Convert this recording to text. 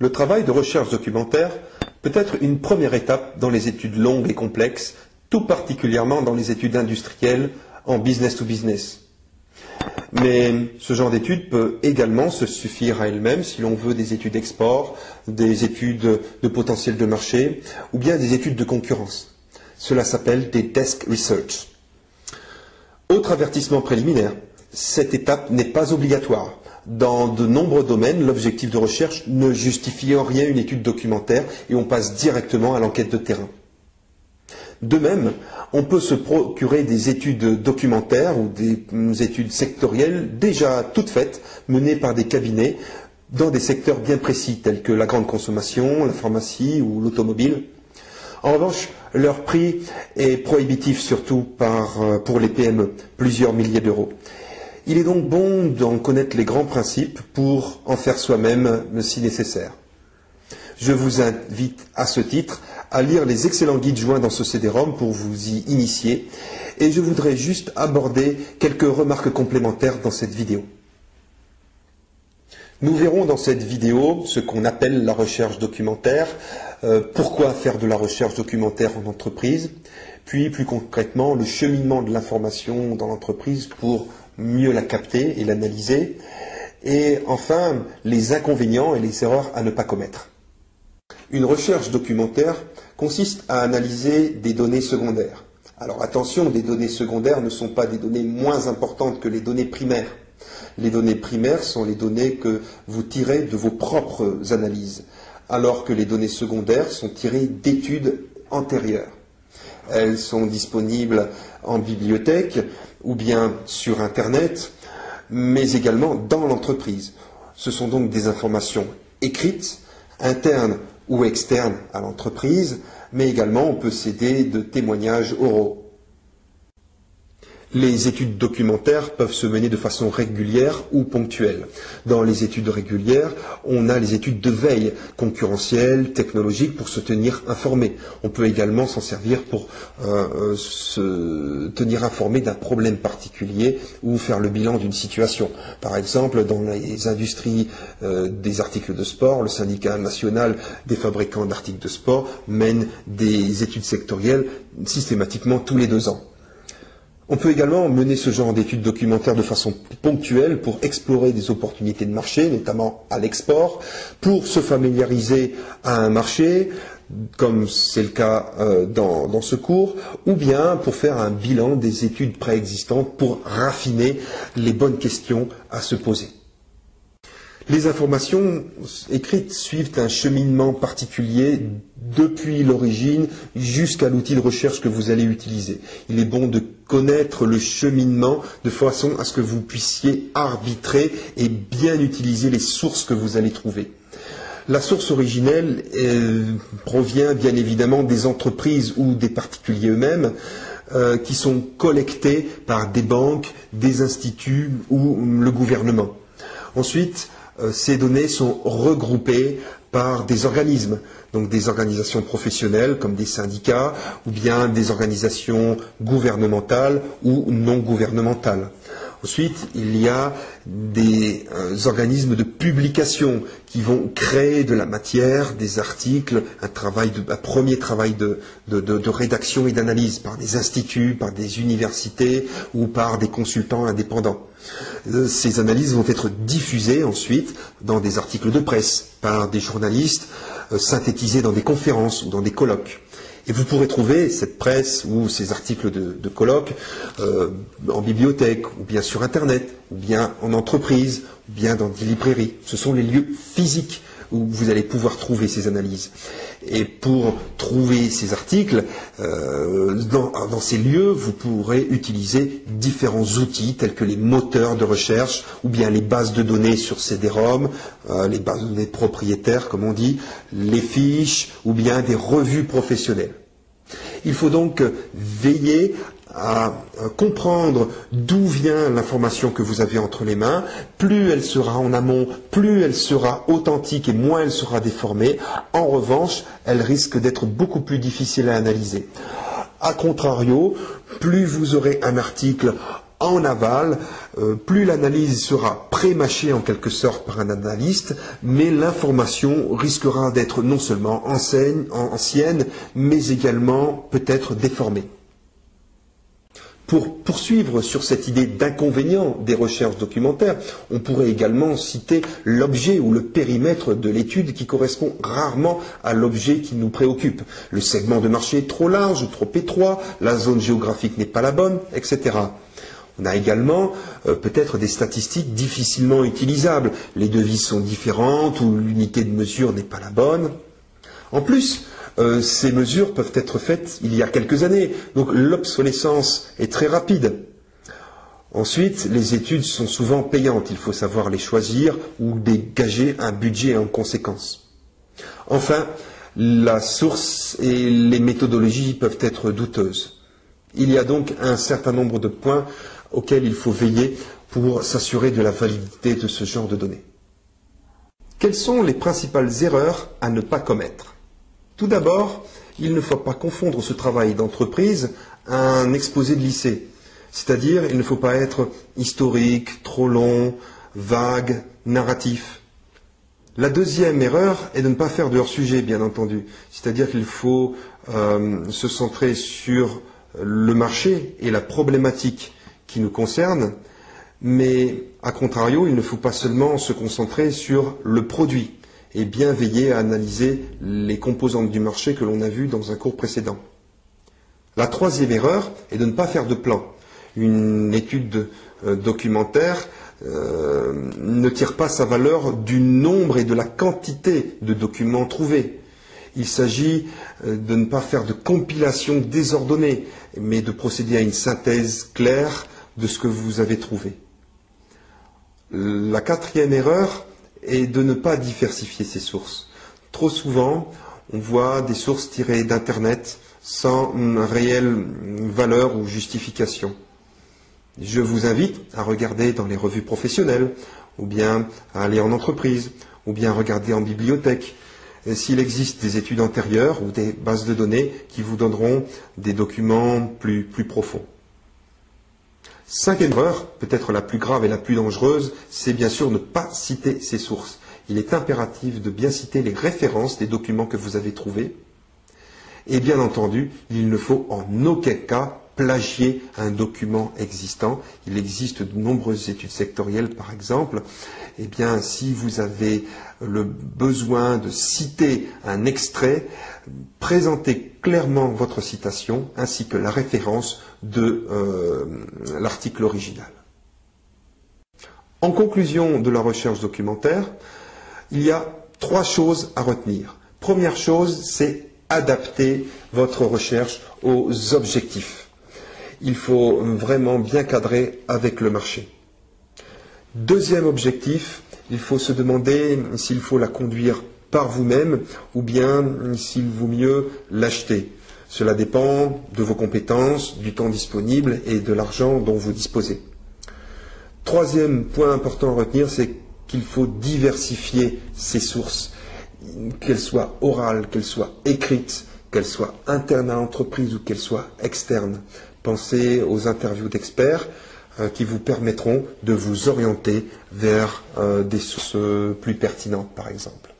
Le travail de recherche documentaire peut être une première étape dans les études longues et complexes, tout particulièrement dans les études industrielles en business to business. Mais ce genre d'études peut également se suffire à elle-même si l'on veut des études export, des études de potentiel de marché ou bien des études de concurrence. Cela s'appelle des desk research. Autre avertissement préliminaire, cette étape n'est pas obligatoire. Dans de nombreux domaines, l'objectif de recherche ne justifie en rien une étude documentaire et on passe directement à l'enquête de terrain. De même, on peut se procurer des études documentaires ou des études sectorielles déjà toutes faites, menées par des cabinets dans des secteurs bien précis tels que la grande consommation, la pharmacie ou l'automobile. En revanche, leur prix est prohibitif surtout euh, pour les PME, plusieurs milliers d'euros. Il est donc bon d'en connaître les grands principes pour en faire soi-même si nécessaire. Je vous invite à ce titre à lire les excellents guides joints dans ce CD-ROM pour vous y initier. Et je voudrais juste aborder quelques remarques complémentaires dans cette vidéo. Nous verrons dans cette vidéo ce qu'on appelle la recherche documentaire, euh, pourquoi faire de la recherche documentaire en entreprise, puis plus concrètement le cheminement de l'information dans l'entreprise pour mieux la capter et l'analyser, et enfin les inconvénients et les erreurs à ne pas commettre. Une recherche documentaire consiste à analyser des données secondaires. Alors attention, des données secondaires ne sont pas des données moins importantes que les données primaires. Les données primaires sont les données que vous tirez de vos propres analyses, alors que les données secondaires sont tirées d'études antérieures. Elles sont disponibles en bibliothèque ou bien sur Internet, mais également dans l'entreprise. Ce sont donc des informations écrites, internes ou externes à l'entreprise, mais également on peut s'aider de témoignages oraux. Les études documentaires peuvent se mener de façon régulière ou ponctuelle. Dans les études régulières, on a les études de veille concurrentielle, technologique, pour se tenir informé. On peut également s'en servir pour euh, euh, se tenir informé d'un problème particulier ou faire le bilan d'une situation. Par exemple, dans les industries euh, des articles de sport, le syndicat national des fabricants d'articles de sport mène des études sectorielles systématiquement tous les deux ans. On peut également mener ce genre d'études documentaires de façon ponctuelle pour explorer des opportunités de marché, notamment à l'export, pour se familiariser à un marché, comme c'est le cas euh, dans, dans, ce cours, ou bien pour faire un bilan des études préexistantes pour raffiner les bonnes questions à se poser. Les informations écrites suivent un cheminement particulier depuis l'origine jusqu'à l'outil de recherche que vous allez utiliser. Il est bon de connaître le cheminement de façon à ce que vous puissiez arbitrer et bien utiliser les sources que vous allez trouver. La source originelle euh, provient bien évidemment des entreprises ou des particuliers eux-mêmes euh, qui sont collectés par des banques, des instituts ou le gouvernement. Ensuite, ces données sont regroupées par des organismes, donc des organisations professionnelles comme des syndicats ou bien des organisations gouvernementales ou non gouvernementales. Ensuite, il y a des euh, organismes de publication qui vont créer de la matière, des articles, un, premier travail de, de rédaction et d'analyse par des instituts, par des universités ou par des consultants indépendants. Euh, ces analyses vont être diffusées ensuite dans des articles de presse par des journalistes, euh, synthétisées dans des conférences ou dans des colloques. Et vous pourrez trouver cette presse ou ces articles de, colloques euh, en bibliothèque, ou bien sur Internet, ou bien en entreprise, ou bien dans des librairies. Ce sont les lieux physiques où vous allez pouvoir trouver ces analyses. Et pour trouver ces articles, euh, dans, ces lieux, vous pourrez utiliser différents outils tels que les moteurs de recherche ou bien les bases de données sur CD-ROM, euh, les bases de données propriétaires comme on dit, les fiches ou bien des revues professionnelles. Il faut donc veiller à comprendre d'où vient l'information que vous avez entre les mains, plus elle sera en amont, plus elle sera authentique et moins elle sera déformée. En revanche, elle risque d'être beaucoup plus difficile à analyser. A contrario, plus vous aurez un article En aval, euh, plus l'analyse sera pré-mâchée en quelque sorte par un analyste, mais l'information risquera d'être non seulement ancienne, mais également peut-être déformée. Pour poursuivre sur cette idée d'inconvénient des recherches documentaires, on pourrait également citer l'objet ou le périmètre de l'étude qui correspond rarement à l'objet qui nous préoccupe. Le segment de marché est trop large, ou trop étroit, la zone géographique n'est pas la bonne, etc. On a également euh, peut-être des statistiques difficilement utilisables. Les devises sont différentes ou l'unité de mesure n'est pas la bonne. En plus, euh, ces mesures peuvent être faites il y a quelques années. Donc l'obsolescence est très rapide. Ensuite, les études sont souvent payantes. Il faut savoir les choisir ou dégager un budget en conséquence. Enfin, la source et les méthodologies peuvent être douteuses. Il y a donc un certain nombre de points auxquels il faut veiller pour s'assurer de la validité de ce genre de données. Quelles sont les principales erreurs à ne pas commettre? Tout d'abord, il ne faut pas confondre ce travail d'entreprise à un exposé de lycée. C'est-à-dire, il ne faut pas être historique, trop long, vague, narratif. La deuxième erreur est de ne pas faire de hors-sujet, bien entendu. C'est-à-dire qu'il faut euh, se centrer sur le marché et la problématique qui nous concerne, mais à contrario, il ne faut pas seulement se concentrer sur le produit et bien veiller à analyser les composantes du marché que l'on a vues dans un cours précédent. La troisième erreur est de ne pas faire de plan. Une étude euh, documentaire euh, ne tire pas sa valeur du nombre et de la quantité de documents trouvés. Il s'agit euh, de ne pas faire de compilation désordonnée, mais de procéder à une synthèse claire de ce que vous avez trouvé. La quatrième erreur et de ne pas diversifier ses sources. Trop souvent, on voit des sources tirées d'Internet sans réelle valeur ou justification. Je vous invite à regarder dans les revues professionnelles, ou bien à aller en entreprise, ou bien à regarder en bibliothèque, s'il existe des études antérieures ou des bases de données qui vous donneront des documents plus profonds. Cinquième erreur, peut-être la plus grave et la plus dangereuse, c'est bien sûr ne pas citer ses sources. Il est impératif de bien citer les références des documents que vous avez trouvés. Et bien entendu, il ne faut en aucun cas plagier un document existant. Il existe de nombreuses études sectorielles, par exemple. Eh bien, si vous avez le besoin de citer un extrait, présentez clairement votre citation ainsi que la référence de euh, l'article original. En conclusion de la recherche documentaire, il y a trois choses à retenir. Première chose, c'est adapter votre recherche aux objectifs il faut vraiment bien cadrer avec le marché. Deuxième objectif, il faut se demander s'il faut la conduire par vous-même ou bien s'il vaut mieux l'acheter. Cela dépend de vos compétences, du temps disponible et de l'argent dont vous disposez. Troisième point important à retenir, c'est qu'il faut diversifier ses sources, qu'elles soient orales, qu'elles soient écrites, qu'elles soient internes à l'entreprise ou qu'elles soient externes. Pensez aux interviews d'experts euh, qui vous permettront de vous orienter vers euh, des sources plus pertinentes, par exemple.